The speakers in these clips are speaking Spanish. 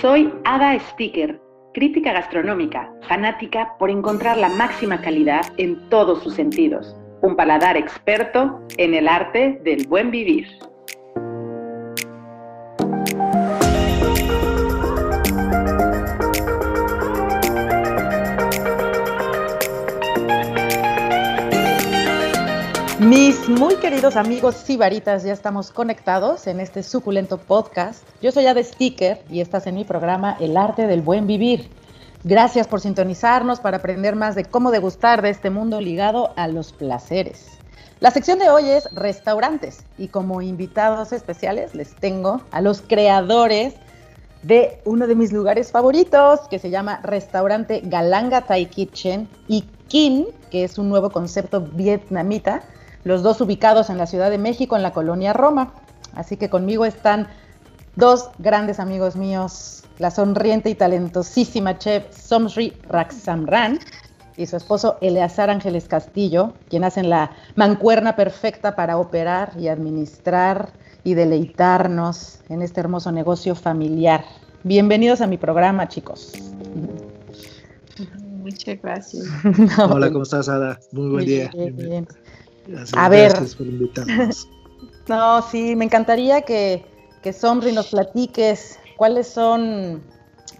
Soy Ada Sticker, crítica gastronómica, fanática por encontrar la máxima calidad en todos sus sentidos. Un paladar experto en el arte del buen vivir. Mis muy queridos amigos sibaritas, ya estamos conectados en este suculento podcast. Yo soy Ade Sticker y estás en mi programa El Arte del Buen Vivir. Gracias por sintonizarnos para aprender más de cómo degustar de este mundo ligado a los placeres. La sección de hoy es restaurantes y como invitados especiales les tengo a los creadores de uno de mis lugares favoritos que se llama Restaurante Galanga Thai Kitchen y Kin, que es un nuevo concepto vietnamita los dos ubicados en la Ciudad de México, en la colonia Roma. Así que conmigo están dos grandes amigos míos, la sonriente y talentosísima chef Somsri Raxamran y su esposo Eleazar Ángeles Castillo, quien hacen la mancuerna perfecta para operar y administrar y deleitarnos en este hermoso negocio familiar. Bienvenidos a mi programa, chicos. Muchas gracias. Hola, ¿cómo estás, Ada? Muy buen día. Bien, a ver. No, sí, me encantaría que, que Somri nos platiques cuáles son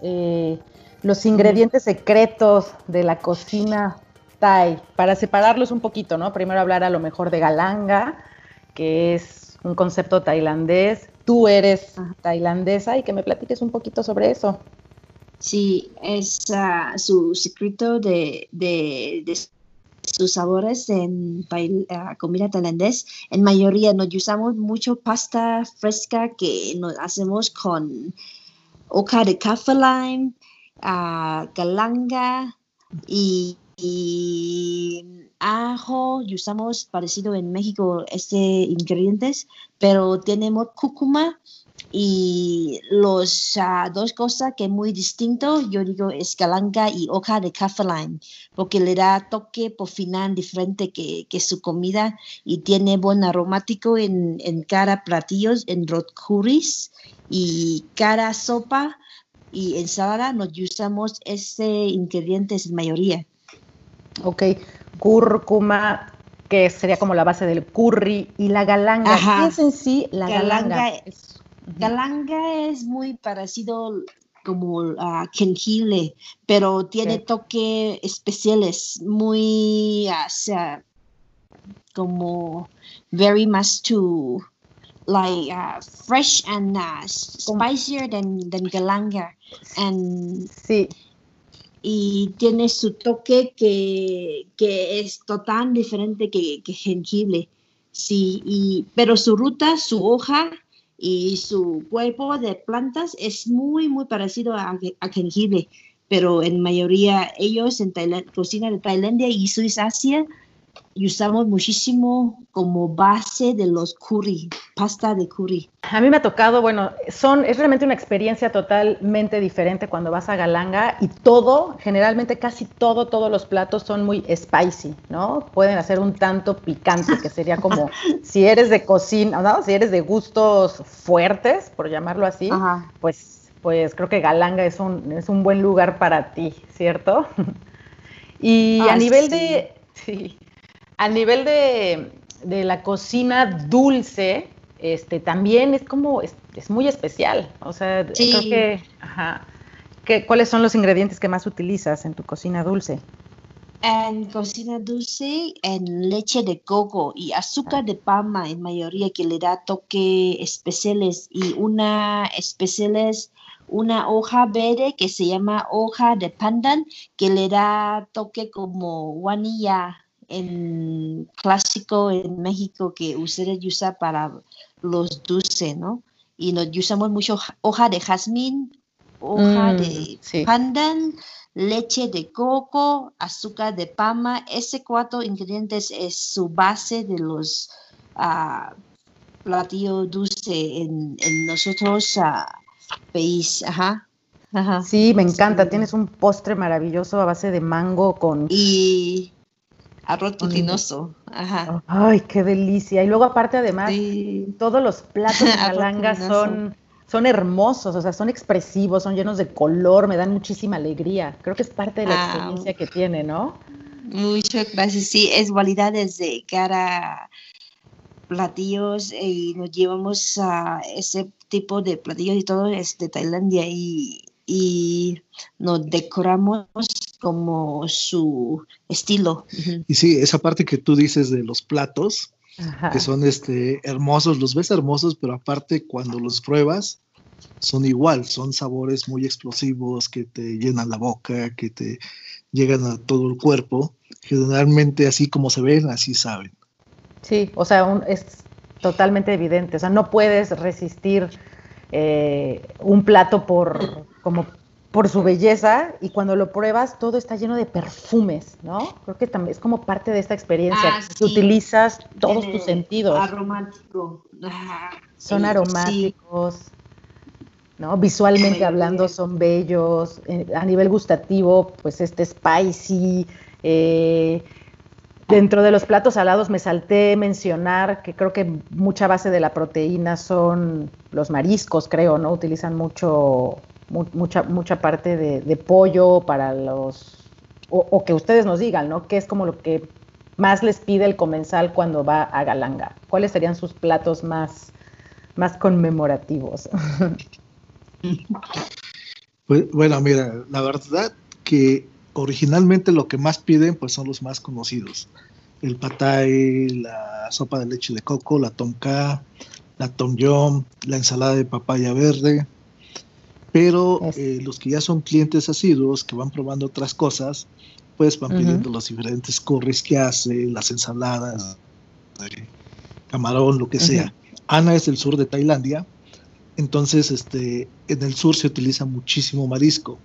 eh, los ingredientes secretos de la cocina Thai, para separarlos un poquito, ¿no? Primero hablar a lo mejor de galanga, que es un concepto tailandés. Tú eres tailandesa y que me platiques un poquito sobre eso. Sí, es uh, su secreto de, de, de sus sabores en uh, comida tailandés. En mayoría nos usamos mucho pasta fresca que nos hacemos con hoja de kaffir lime, uh, galanga y, y, ajo. Usamos parecido en México este ingredientes, pero tenemos cúrcuma y los uh, dos cosas que es muy distinto, yo digo, es galanga y hoja de café lime, porque le da toque por final diferente que, que su comida y tiene buen aromático en, en cada platillos, en rot curries y cada sopa y ensalada nos usamos ese ingrediente en mayoría. Ok, cúrcuma, que sería como la base del curry, y la galanga. ¿Qué es en sí la galanga? galanga Galanga es muy parecido como a jengibre, pero tiene toques especiales, muy, o sea, como very much to like uh, fresh and uh, spicier than, than galanga. And, sí. Y tiene su toque que, que es total diferente que, que jengibre. Sí, y, pero su ruta, su hoja, y su cuerpo de plantas es muy, muy parecido a, jengibre, pero en mayoría ellos en cocina de Tailandia y Suiza Asia usamos muchísimo como base de los curry, pasta de curry. A mí me ha tocado, bueno, son, es realmente una experiencia totalmente diferente cuando vas a Galanga y todo, generalmente casi todo, todos los platos son muy spicy, ¿no? Pueden hacer un tanto picante, que sería como si eres de cocina, ¿no? Si eres de gustos fuertes, por llamarlo así, pues pues creo que Galanga es un, es un buen lugar para ti, ¿cierto? y a nivel de... Sí, a nivel de, la cocina dulce, este, también es como, es, muy especial. O sea, creo que, ajá, ¿cuáles son los ingredientes que más utilizas en tu cocina dulce? En cocina dulce, en leche de coco y azúcar de palma en mayoría que le da toque especiales y una especiales una hoja verde que se llama hoja de pandan que le da toque como guanilla en clásico en México que ustedes usan para los dulces, ¿no? Y nos usamos mucho hoja de jazmín, hoja mm, de pandan, leche de coco, azúcar de palma. Ese cuatro ingredientes es su base de los uh, platillos dulces en, en nosotros uh, país. Ajá. Sí, me encanta. Tienes un postre maravilloso a base de mango con... Y arroz tutinoso. Ajá. Ay, qué delicia. Y luego aparte además, todos los platos de Galanga son, son hermosos, o sea, son expresivos, son llenos de color, me dan muchísima alegría. Creo que es parte de la experiencia que tiene, ¿no? Muchas gracias. Sí, es validad desde cara platillos y nos llevamos a ese tipo de platillos y todo es de Tailandia y, y nos decoramos como su estilo. Y sí, esa parte que tú dices de los platos, que son este, hermosos, los ves hermosos, pero aparte cuando los pruebas, son igual, son sabores muy explosivos que te llenan la boca, que te llegan a todo el cuerpo. Generalmente así como se ven, así saben. Sí, o sea, es totalmente evidente. O sea, no puedes resistir eh, un plato por como por su belleza y cuando lo pruebas todo está lleno de perfumes, ¿no? Creo que también es como parte de esta experiencia. Ah, utilizas todos tus sentidos. Aromático. Son aromáticos. ¿no? Visualmente hablando son bellos, eh, a nivel gustativo, pues este spicy, eh, dentro de los platos salados me salté mencionar que creo que mucha base de la proteína son los mariscos, creo, ¿no? Utilizan mucho, mucha, mucha parte de, pollo para los, o, que ustedes nos digan, ¿no? ¿Qué es como lo que más les pide el comensal cuando va a Galanga? ¿Cuáles serían sus platos más, más conmemorativos? Pues, bueno, mira, la verdad que originalmente lo que más piden pues son los más conocidos. El patay, la sopa de leche de coco, la tonka, la tom yum, la ensalada de papaya verde. Pero eh, los que ya son clientes asiduos, que van probando otras cosas, pues van pidiendo los diferentes curries que hace, las ensaladas, camarón, lo que sea. Ana es del sur de Tailandia, entonces, este, en el sur se utiliza muchísimo marisco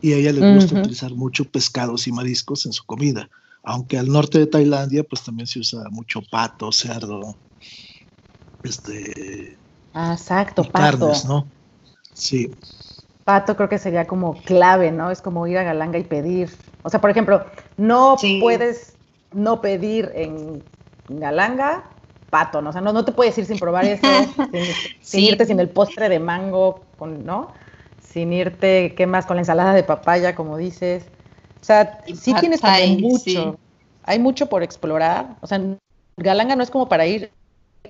y a ella le gusta utilizar mucho pescados y mariscos en su comida. Aunque al norte de Tailandia, pues también se usa mucho pato, cerdo, este. Ah, exacto, pato. Carnes, ¿no? Sí. Pato creo que sería como clave, ¿no? Es como ir a Galanga y pedir. O sea, por ejemplo, no puedes no pedir en Galanga pato, ¿no? O sea, no, te puedes ir sin probar eso, sin, irte sin el postre de mango, con, ¿no? Sin irte, ¿qué más? Con la ensalada de papaya, como dices. O sea, sí tienes mucho. Hay mucho por explorar. O sea, Galanga no es como para ir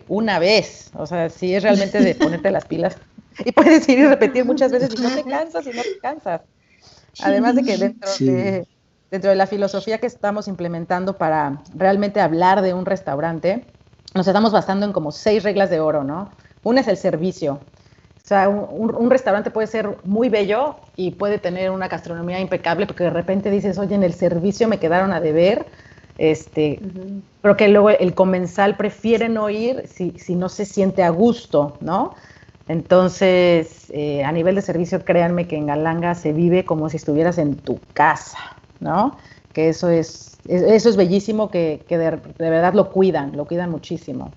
una vez. O sea, sí es realmente de ponerte las pilas. Y puedes ir y repetir muchas veces y no te cansas y no te cansas. Además de que dentro de dentro de la filosofía que estamos implementando para realmente hablar de un restaurante, nos estamos basando en como seis reglas de oro, ¿no? Una es el servicio. O sea, un, restaurante puede ser muy bello y puede tener una gastronomía impecable porque de repente dices, oye, en el servicio me quedaron a deber, este, pero que luego el comensal prefiere no ir si, si no se siente a gusto, ¿no? Entonces, eh, a nivel de servicio, créanme que en Galanga se vive como si estuvieras en tu casa, ¿no? Que eso es eso es bellísimo que, de, verdad lo cuidan, lo cuidan muchísimo.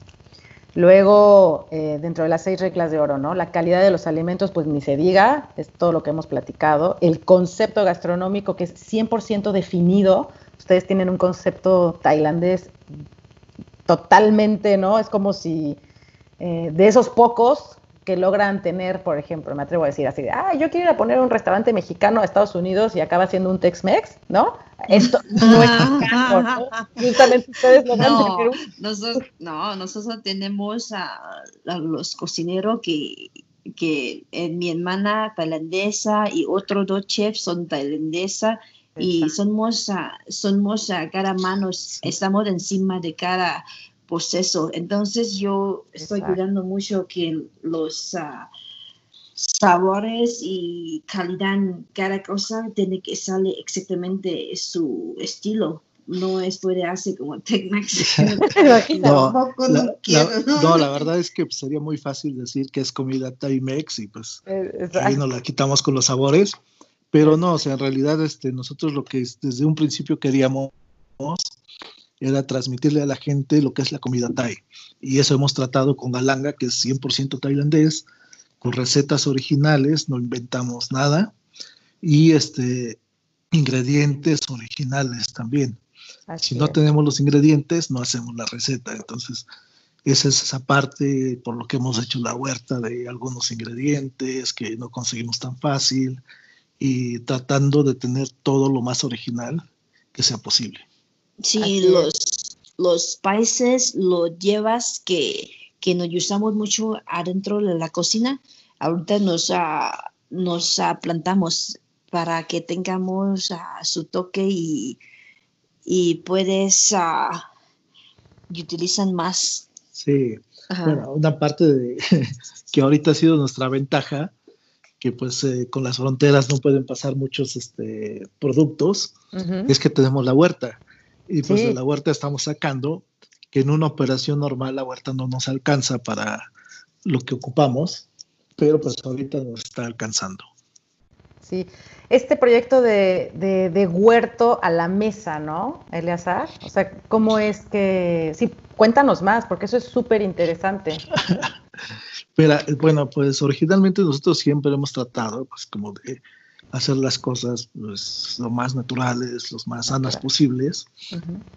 Luego, eh, dentro de las seis reglas de oro, ¿no? La calidad de los alimentos, pues ni se diga, es todo lo que hemos platicado. El concepto gastronómico que es 100% definido. Ustedes tienen un concepto tailandés totalmente, ¿no? Es como si eh, de esos pocos que logran tener, por ejemplo, me atrevo a decir así, ah, yo quiero ir a poner un restaurante mexicano a Estados Unidos y acaba siendo un Tex-Mex, ¿no? Esto no es ¿no? Justamente ustedes lo no, nosotros, no, nosotros tenemos a, los cocineros que, que en mi hermana tailandesa y otros dos chefs son tailandesa y somos, somos a cada mano, estamos encima de cada proceso. Entonces yo estoy cuidando mucho que los ah, sabores y calidad cada cosa tiene que salir exactamente su estilo. No es puede hacer como Tecmax. no, no, la, verdad es que sería muy fácil decir que es comida Timex y pues eh, ahí nos la quitamos con los sabores. Pero no, o sea, en realidad este, nosotros lo que desde un principio queríamos era transmitirle a la gente lo que es la comida thai. Y eso hemos tratado con Galanga, que es 100% tailandés, con recetas originales, no inventamos nada, y este, ingredientes originales también. si no tenemos los ingredientes, no hacemos la receta. Entonces, esa es esa parte por lo que hemos hecho la huerta de algunos ingredientes que no conseguimos tan fácil y tratando de tener todo lo más original que sea posible. Sí, los, los países lo llevas que, que nos usamos mucho adentro de la cocina. Ahorita nos, uh, nos plantamos para que tengamos uh, su toque y, y puedes y utilizan más. Sí, bueno, una parte de que ahorita ha sido nuestra ventaja, que pues eh, con las fronteras no pueden pasar muchos este, productos, es que tenemos la huerta. Y pues de la huerta estamos sacando que en una operación normal la huerta no nos alcanza para lo que ocupamos, pero pues ahorita nos está alcanzando. Sí, este proyecto de, de, huerto a la mesa, ¿no, Eleazar? O sea, ¿cómo es que... Sí, cuéntanos más, porque eso es súper interesante. Pero, bueno, pues originalmente nosotros siempre hemos tratado, pues como de hacer las cosas pues, lo más naturales, lo más sanas posibles,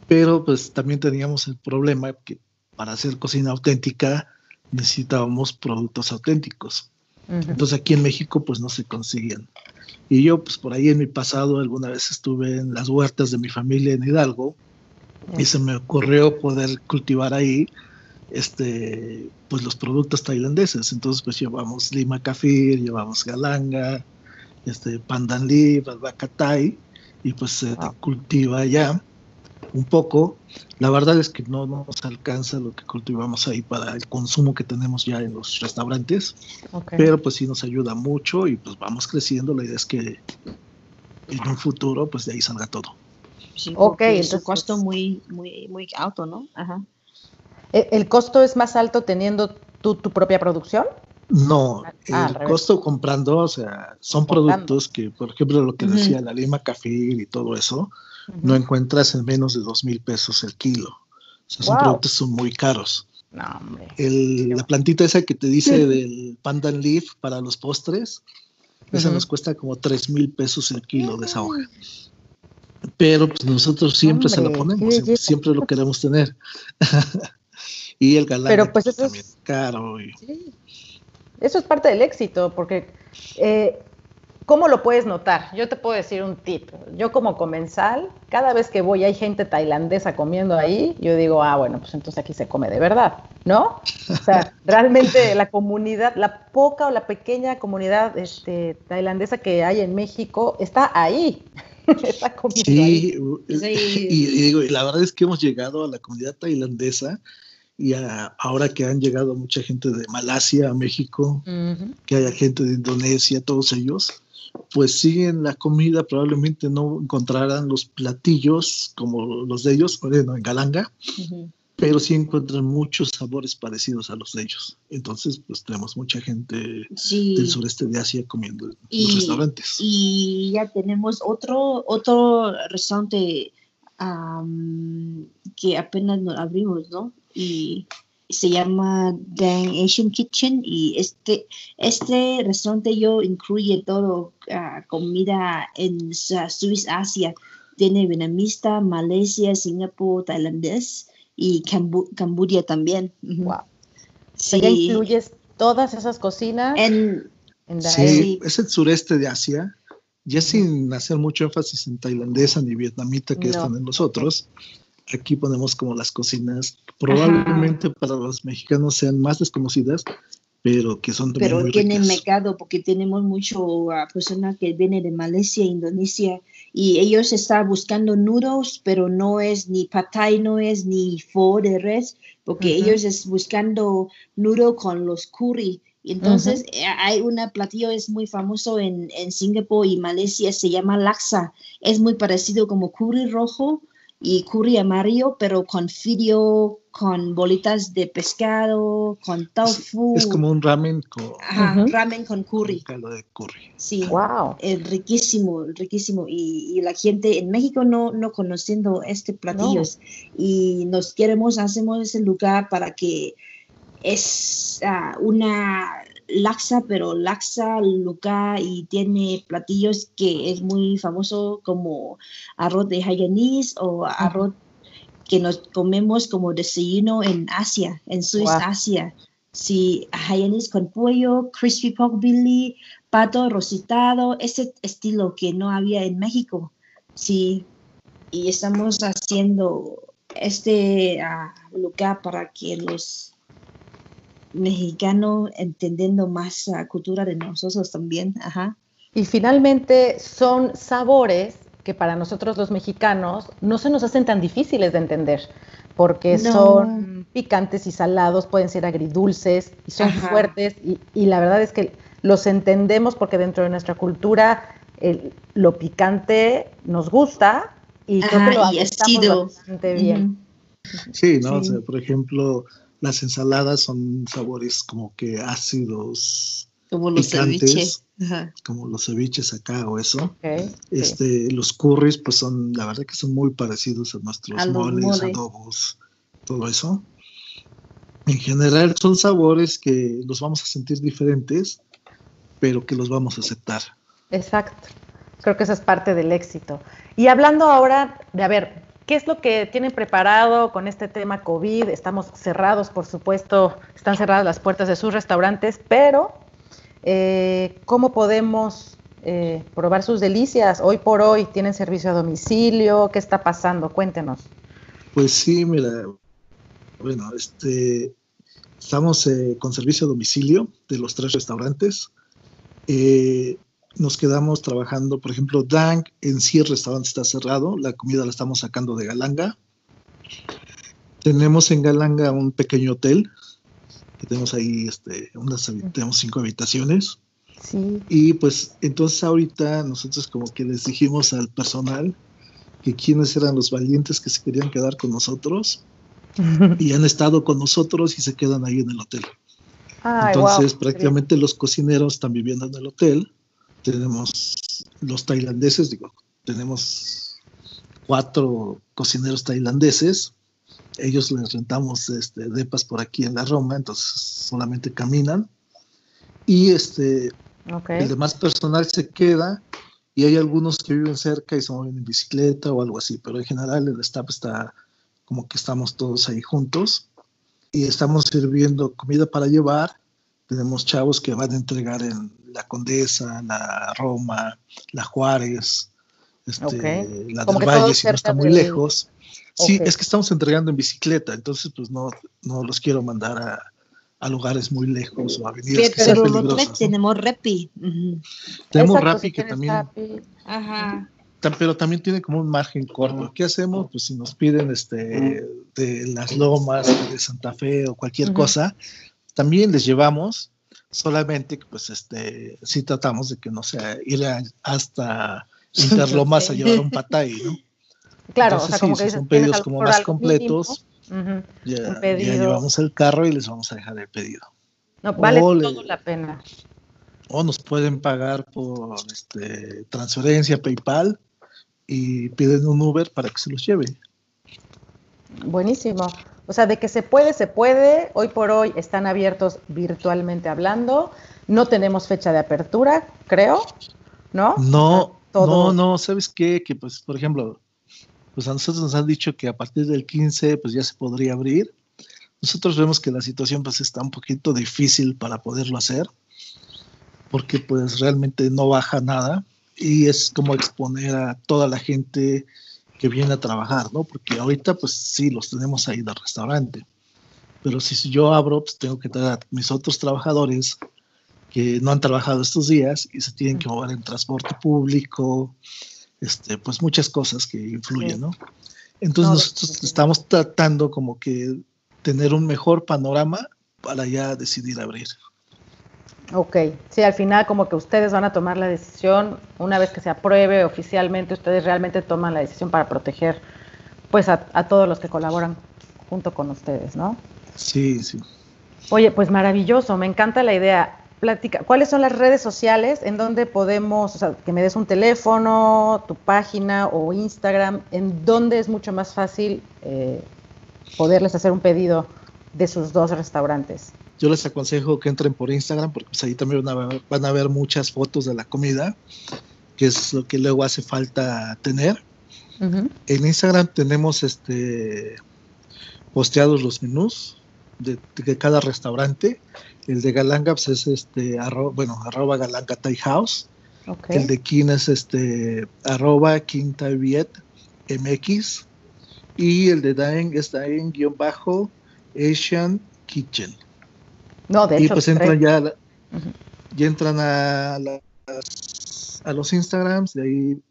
pero pues también teníamos el problema que para hacer cocina auténtica necesitábamos productos auténticos. Entonces aquí en México pues no se consiguen. Y yo pues por ahí en mi pasado alguna vez estuve en las huertas de mi familia en Hidalgo y se me ocurrió poder cultivar ahí este pues los productos tailandeses. Entonces pues llevamos lima kafir, llevamos galanga, este, pandan leaf, albahaca y pues se cultiva allá un poco. La verdad es que no nos alcanza lo que cultivamos ahí para el consumo que tenemos ya en los restaurantes, pero pues sí nos ayuda mucho y pues vamos creciendo. La idea es que en un futuro pues de ahí salga todo. Sí, ok, entonces costo muy, muy, muy alto, ¿no? Ajá. ¿E-, ¿El costo es más alto teniendo tu, tu propia producción? No, ah, el costo comprando, o sea, son productos que, por ejemplo, lo que decía la lima café y todo eso, no encuentras en menos de dos mil pesos el kilo. O sea, son productos son muy caros. No, hombre. la plantita esa que te dice del pandan leaf para los postres, esa nos cuesta como tres mil pesos el kilo de esa hoja. Pero pues nosotros siempre se la ponemos, siempre, lo queremos tener. y el galán Pero pues eso también es caro. Y... Eso es parte del éxito, porque eh, ¿cómo lo puedes notar? Yo te puedo decir un tip. Yo como comensal, cada vez que voy hay gente tailandesa comiendo ahí, yo digo, ah, bueno, pues entonces aquí se come de verdad, ¿no? O sea, realmente la comunidad, la poca o la pequeña comunidad este, tailandesa que hay en México está ahí. está comiendo sí, ahí. Y, y, digo, la verdad es que hemos llegado a la comunidad tailandesa y ahora que han llegado mucha gente de Malasia a México, que haya gente de Indonesia, todos ellos, pues siguen la comida, probablemente no encontrarán los platillos como los de ellos, bueno, en Galanga, pero sí encuentran muchos sabores parecidos a los de ellos. Entonces, pues tenemos mucha gente del sureste de Asia comiendo en los restaurantes. Y ya tenemos otro, otro restaurante que apenas nos abrimos, ¿no? Y se llama Dang Asian Kitchen y este, este restaurante yo incluye todo uh, comida en Swiss Asia. Tiene vietnamita, Malasia, Singapur, tailandés y Cambodia también. Wow. Sí. incluyes todas esas cocinas en, en sí, es el sureste de Asia, ya sin hacer mucho énfasis en tailandesa ni vietnamita que están en los otros aquí ponemos como las cocinas, probablemente para los mexicanos sean más desconocidas, pero que son Pero tienen mercado porque tenemos mucho uh, personas que vienen de Malasia, Indonesia, y ellos están buscando nudos, pero no es ni patay, no es ni pho de res, porque ellos están buscando nudo con los curry. Entonces, eh, hay un platillo, es muy famoso en, en Singapur y Malasia, se llama laksa. Es muy parecido como curry rojo, y curry amarillo, pero con fidio, con bolitas de pescado, con tofu. Es, como un ramen con, ramen con curry. de curry. Sí, wow. Es riquísimo, riquísimo. Y, la gente en México no, no conociendo este platillo. Y nos queremos, hacemos ese lugar para que es ah, una laxa, pero laxa luca y tiene platillos que es muy famoso como arroz de Hayanese o arroz que nos comemos como desayuno en Asia, en Sudeste Asia. Sí, hayanis con pollo, crispy pork belly, pato rositado, ese estilo que no había en México. Sí, y estamos haciendo este ah, lugar para que los mexicanos entendiendo más la cultura de nosotros también. Ajá. Y finalmente son sabores que para nosotros los mexicanos no se nos hacen tan difíciles de entender, porque son picantes y salados, pueden ser agridulces y son fuertes, y, la verdad es que los entendemos porque dentro de nuestra cultura lo picante nos gusta y creo que lo bastante bien. Sí, ¿no? por ejemplo, las ensaladas son sabores como que ácidos, como los ceviches. como los ceviches acá o eso. este, Los curries, pues son, la verdad que son muy parecidos a nuestros moles, adobos, todo eso. En general son sabores que los vamos a sentir diferentes, pero que los vamos a aceptar. Exacto. Creo que esa es parte del éxito. Y hablando ahora de, a ver, ¿qué es lo que tienen preparado con este tema COVID? Estamos cerrados, por supuesto, están cerradas las puertas de sus restaurantes, pero eh, ¿cómo podemos eh, probar sus delicias? Hoy por hoy, ¿tienen servicio a domicilio? ¿Qué está pasando? Cuéntenos. Pues sí, mira, bueno, este, estamos eh, con servicio a domicilio de los tres restaurantes. Nos quedamos trabajando, por ejemplo, Dank en sí el restaurante está cerrado, la comida la estamos sacando de Galanga. Tenemos en Galanga un pequeño hotel que tenemos ahí este, unas, tenemos cinco habitaciones. Sí. Y pues entonces ahorita nosotros como que les dijimos al personal que quiénes eran los valientes que se querían quedar con nosotros y han estado con nosotros y se quedan ahí en el hotel. entonces prácticamente los cocineros están viviendo en el hotel. Tenemos los tailandeses, digo, tenemos cuatro cocineros tailandeses ellos les rentamos este, depas por aquí en la Roma, entonces solamente caminan. Y este, el demás personal se queda y hay algunos que viven cerca y se mueven en bicicleta o algo así, pero en general el staff está como que estamos todos ahí juntos y estamos sirviendo comida para llevar. Tenemos chavos que van a entregar en la Condesa, la Roma, la Juárez, este, la del Valle, si no está muy lejos. Sí, es que estamos entregando en bicicleta, entonces pues no, no los quiero mandar a, a lugares muy lejos o avenidas que sean peligrosas. tenemos Repi. Tenemos Rappi que también... Ajá. Pero también tiene como un margen corto. ¿Qué hacemos? Pues si nos piden este de las lomas, de Santa Fe o cualquier cosa, también les llevamos, solamente que pues este sí tratamos de que no sea ir hasta Interlomas a llevar un patay, ¿no? Claro, o sea, como que son pedidos como más completos, ya, llevamos el carro y les vamos a dejar el pedido. No, vale todo la pena. O nos pueden pagar por este, transferencia PayPal y piden un Uber para que se los lleve. Buenísimo. O sea, de que se puede, se puede. Hoy por hoy están abiertos virtualmente hablando. No tenemos fecha de apertura, creo, ¿no? No, no, no, ¿sabes qué? Que pues, por ejemplo, pues a nosotros nos han dicho que a partir del 15 pues ya se podría abrir. Nosotros vemos que la situación pues está un poquito difícil para poderlo hacer, porque pues realmente no baja nada y es como exponer a toda la gente que viene a trabajar, ¿no? Porque ahorita pues sí, los tenemos ahí del restaurante, pero si yo abro pues tengo que traer a mis otros trabajadores que no han trabajado estos días y se tienen que mover en transporte público, este, pues muchas cosas que influyen, ¿no? Entonces nosotros estamos tratando como que tener un mejor panorama para ya decidir abrir. Ok, sí, al final como que ustedes van a tomar la decisión, una vez que se apruebe oficialmente, ustedes realmente toman la decisión para proteger pues a, a todos los que colaboran junto con ustedes, ¿no? Sí, sí. Oye, pues maravilloso, me encanta la idea. Platica, ¿cuáles son las redes sociales en donde podemos, o sea, que me des un teléfono, tu página o Instagram, en donde es mucho más fácil eh, poderles hacer un pedido de sus dos restaurantes? Yo les aconsejo que entren por Instagram porque pues, ahí también van a, ver, muchas fotos de la comida, que es lo que luego hace falta tener. En Instagram tenemos este posteados los menús de, cada restaurante. El de Galanga pues, es este bueno, arroba Galanga Thai House. El de King es este arroba Thai Viet MX. Y el de Daeng es Daeng guion bajo Asian Kitchen. No, de y pues entran ya, ya entran a, a los Instagrams, de ahí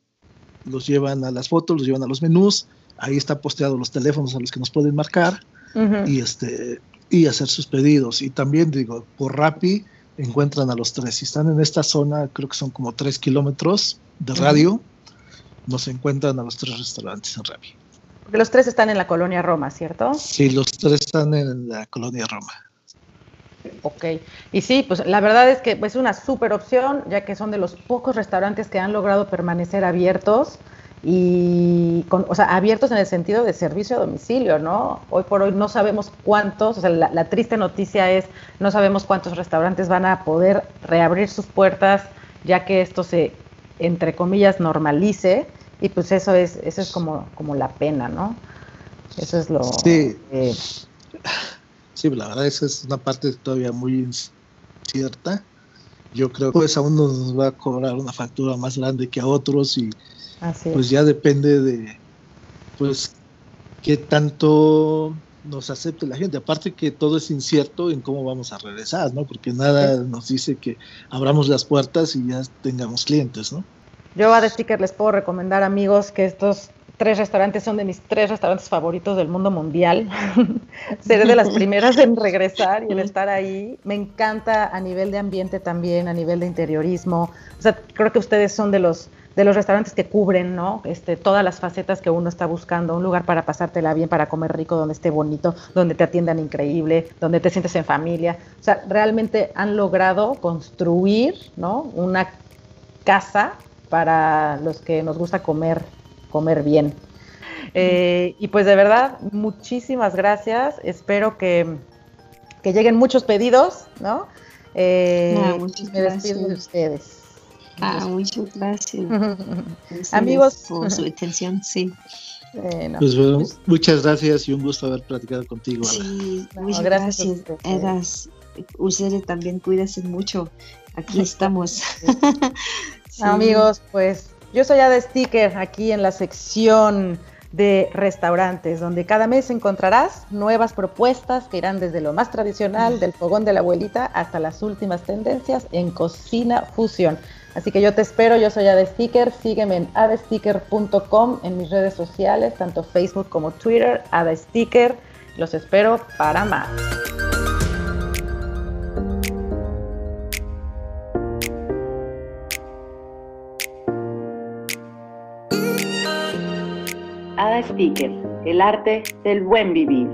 los llevan a las fotos, los llevan a los menús, ahí está posteado los teléfonos a los que nos pueden marcar y este y hacer sus pedidos. Y también digo, por Rappi encuentran a los tres. Si están en esta zona, creo que son como tres kilómetros de radio, nos encuentran a los tres restaurantes en Rappi. Porque los tres están en la colonia Roma, ¿cierto? Sí, los tres están en la colonia Roma. Ok, y sí, pues la verdad es que es una súper opción, ya que son de los pocos restaurantes que han logrado permanecer abiertos y, con, o sea, abiertos en el sentido de servicio a domicilio, ¿no? Hoy por hoy no sabemos cuántos, o sea, la, la triste noticia es, no sabemos cuántos restaurantes van a poder reabrir sus puertas, ya que esto se, entre comillas, normalice, y pues eso es, eso es como, como la pena, ¿no? Eso es lo... Sí. Sí, la verdad esa es una parte todavía muy incierta. Yo creo que pues a uno nos va a cobrar una factura más grande que a otros y pues ya depende de pues qué tanto nos acepte la gente. Aparte que todo es incierto en cómo vamos a regresar, ¿no? Porque nada nos dice que abramos las puertas y ya tengamos clientes, ¿no? Yo a The Sticker les puedo recomendar, amigos, que estos tres restaurantes son de mis tres restaurantes favoritos del mundo mundial. Seré de las primeras en regresar y en estar ahí. Me encanta a nivel de ambiente también, a nivel de interiorismo. O sea, creo que ustedes son de los de los restaurantes que cubren, ¿no? Este, todas las facetas que uno está buscando, un lugar para pasártela bien, para comer rico, donde esté bonito, donde te atiendan increíble, donde te sientes en familia. O sea, realmente han logrado construir, ¿no? Una casa para los que nos gusta comer comer bien. Eh, y pues de verdad, muchísimas gracias. Espero que, lleguen muchos pedidos, ¿no? Eh, ah, me despido de ustedes. Ah, muchas gracias. Amigos. Por su atención, sí. pues bueno, muchas gracias y un gusto haber platicado contigo. Sí, muchas gracias. Eras, ustedes también cuídense mucho. Aquí estamos. Amigos, pues yo soy Ada Sticker aquí en la sección de restaurantes, donde cada mes encontrarás nuevas propuestas que irán desde lo más tradicional del fogón de la abuelita hasta las últimas tendencias en cocina fusión. Así que yo te espero, yo soy Ada Sticker, sígueme en adesticker.com en mis redes sociales, tanto Facebook como Twitter, Ada Sticker. Los espero para más. Sticker, el arte del buen vivir.